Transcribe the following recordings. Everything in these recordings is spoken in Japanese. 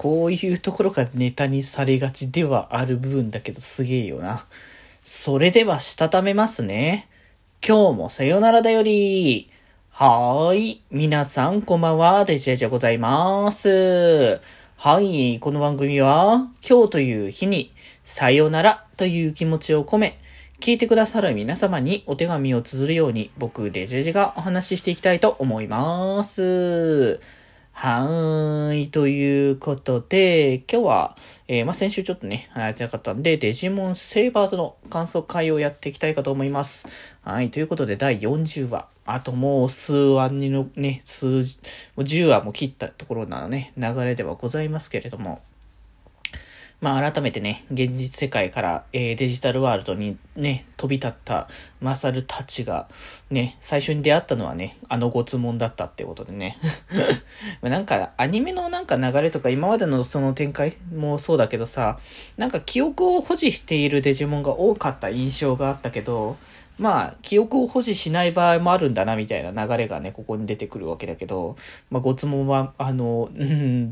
こういうところがネタにされがちではある部分だけどすげえよな。それではしたためますね。今日もさよならだより。はーい。皆さんこんばんは。デジェジでございます。はい。この番組は今日という日にさよならという気持ちを込め、聞いてくださる皆様にお手紙を綴るように僕デジェジがお話ししていきたいと思います。はい。ということで、今日は、えー、まあ、先週ちょっとね、やってなかったんで、デジモンセイバーズの感想会をやっていきたいかと思います。はい。ということで、第40話。あともう数話にのね、数、10話も切ったところなのね、流れではございますけれども。まあ改めてね、現実世界から、えー、デジタルワールドにね、飛び立ったマサルたちが、ね、最初に出会ったのはね、あのごつもんだったってことでね。なんか、アニメのなんか流れとか、今までのその展開もそうだけどさ、なんか記憶を保持しているデジモンが多かった印象があったけど、まあ、記憶を保持しない場合もあるんだな、みたいな流れがね、ここに出てくるわけだけど、まあ、ごつもは、あの、うん、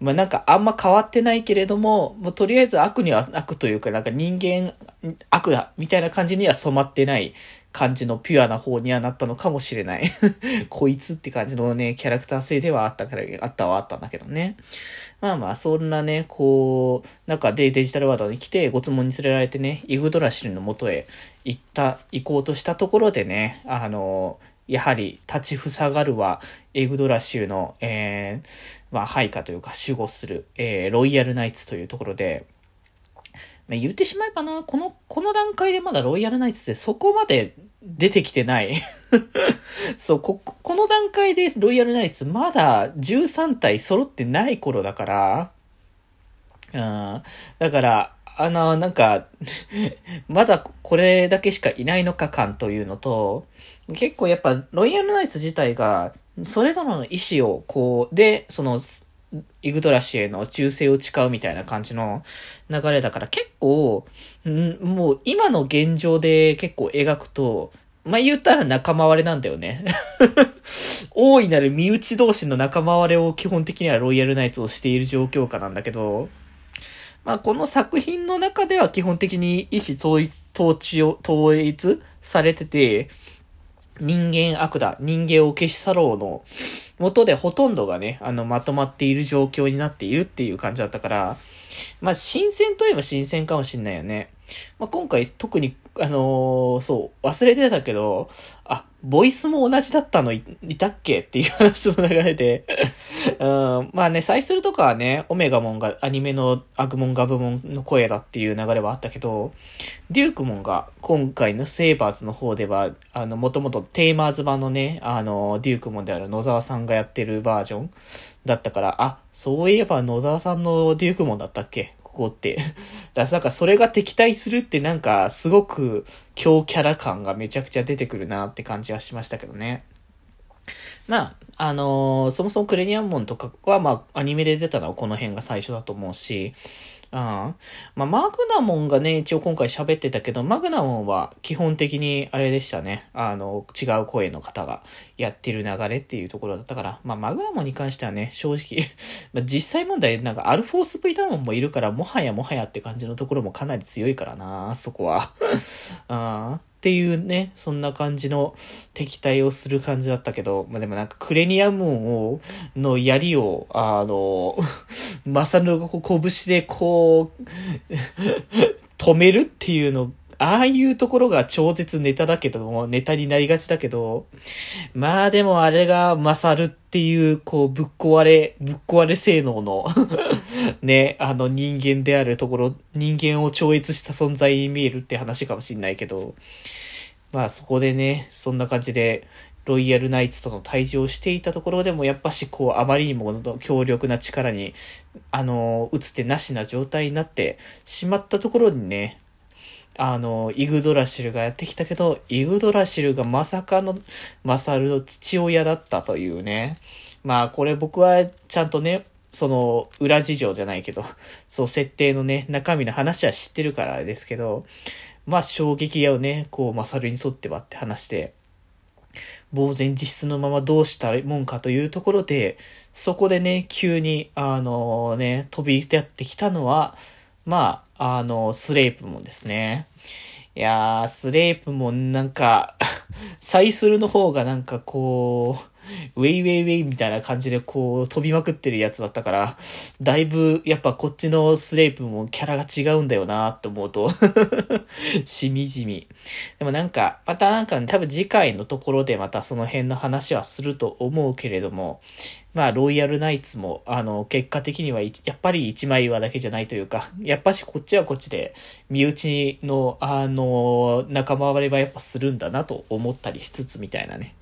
まあ、なんかあんま変わってないけれども、まあとりあえず悪には悪というか、なんか人間悪だ、みたいな感じには染まってない感じのピュアな方にはなったのかもしれない。こいつって感じのね、キャラクター性ではあったから、あったはあったんだけどね。まあまあ、そんなね、こう、中でデジタルワードに来て、ごつもんに連れられてね、イグドラシルの元へ行った、行こうとしたところでね、あの、やはり立ちふさがるは、エグドラシルの、えー、まあ、配下というか守護する、えー、ロイヤルナイツというところで、まあ、言ってしまえばな、この、この段階でまだロイヤルナイツってそこまで出てきてない。そう、こ、この段階でロイヤルナイツまだ13体揃ってない頃だから、うん、だから、あの、なんか まだこれだけしかいないのか感というのと、結構やっぱロイヤルナイツ自体が、それぞれの意思をこう、で、その、イグドラシへの忠誠を誓うみたいな感じの流れだから結構、んもう今の現状で結構描くと、まあ、言ったら仲間割れなんだよね。大いなる身内同士の仲間割れを基本的にはロイヤルナイツをしている状況下なんだけど、まあ、この作品の中では基本的に意思統一、統治を、統一されてて、人間悪だ、人間を消し去ろうの元でほとんどがね、あの、まとまっている状況になっているっていう感じだったから、まあ、新鮮といえば新鮮かもしんないよね。まあ、今回特に、あのー、そう、忘れてたけど、あ、ボイスも同じだったのいたっけ？っていう話の流れでうん、まあね、サイスルとかはね、オメガモンがアニメのアグモンガブモンの声だっていう流れはあったけど、デュークモンが今回のセーバーズの方では、あの、もともとテーマーズ版のね、あの、デュークモンである野沢さんがやってるバージョンだったから、あ、そういえば野沢さんのデュークモンだったっけ？ここって。だからなんかそれが敵対するってなんかすごく強キャラ感がめちゃくちゃ出てくるなって感じはしましたけどね。まあ、あのー、そもそもクレニアンモンとかは、まあ、アニメで出たのはこの辺が最初だと思うし、うん。まあ、マグナモンがね、一応今回喋ってたけど、マグナモンは基本的にあれでしたね。あの、違う声の方がやってる流れっていうところだったから、まあ、マグナモンに関してはね、正直 まあ、実際問題、なんかアルフォース V ダモンもいるから、もはやもはやって感じのところもかなり強いからな、そこは。あっていうね、そんな感じの敵対をする感じだったけど、まあ、でもなんかクレニアムーンを、の槍を、あの、マサルの拳でこう、止めるっていうのああいうところが超絶ネタだけども、ネタになりがちだけど、まあでもあれが勝るっていう、こう、ぶっ壊れ、ぶっ壊れ性能の ね、あの人間であるところ、人間を超越した存在に見えるって話かもしんないけど、まあそこでね、そんな感じで、ロイヤルナイツとの対峙をしていたところでも、やっぱしこう、あまりにも強力な力に、あの、打つてなしな状態になってしまったところにね、あの、イグドラシルがやってきたけど、イグドラシルがまさかのマサルの父親だったというね。まあ、これ僕はちゃんとね、その、裏事情じゃないけど、そう、設定のね、中身の話は知ってるからですけど、まあ、衝撃をね、こう、マサルにとってはって話して、呆然自失のままどうしたもんかというところで、そこでね、急に、あのね、飛び出ってきたのは、まあ、あの、スレープもですね。いやー、スレープもなんかサイスルの方がなんかこう、ウェイウェイウェイみたいな感じでこう飛びまくってるやつだったから、だいぶやっぱこっちのスレープもキャラが違うんだよなって思うと しみじみ。でもなんか、またなんか、ね、多分次回のところでまたその辺の話はすると思うけれども、まあ、ロイヤルナイツも、あの、結果的には、やっぱり一枚岩だけじゃないというか、やっぱしこっちはこっちで、身内の、あの、仲間割れはやっぱするんだなと思ったりしつつみたいなね。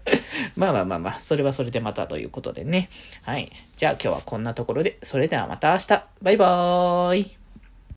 まあまあまあまあ、それはそれでまたということでね。はい。じゃあ今日はこんなところで、それではまた明日。バイバーイ。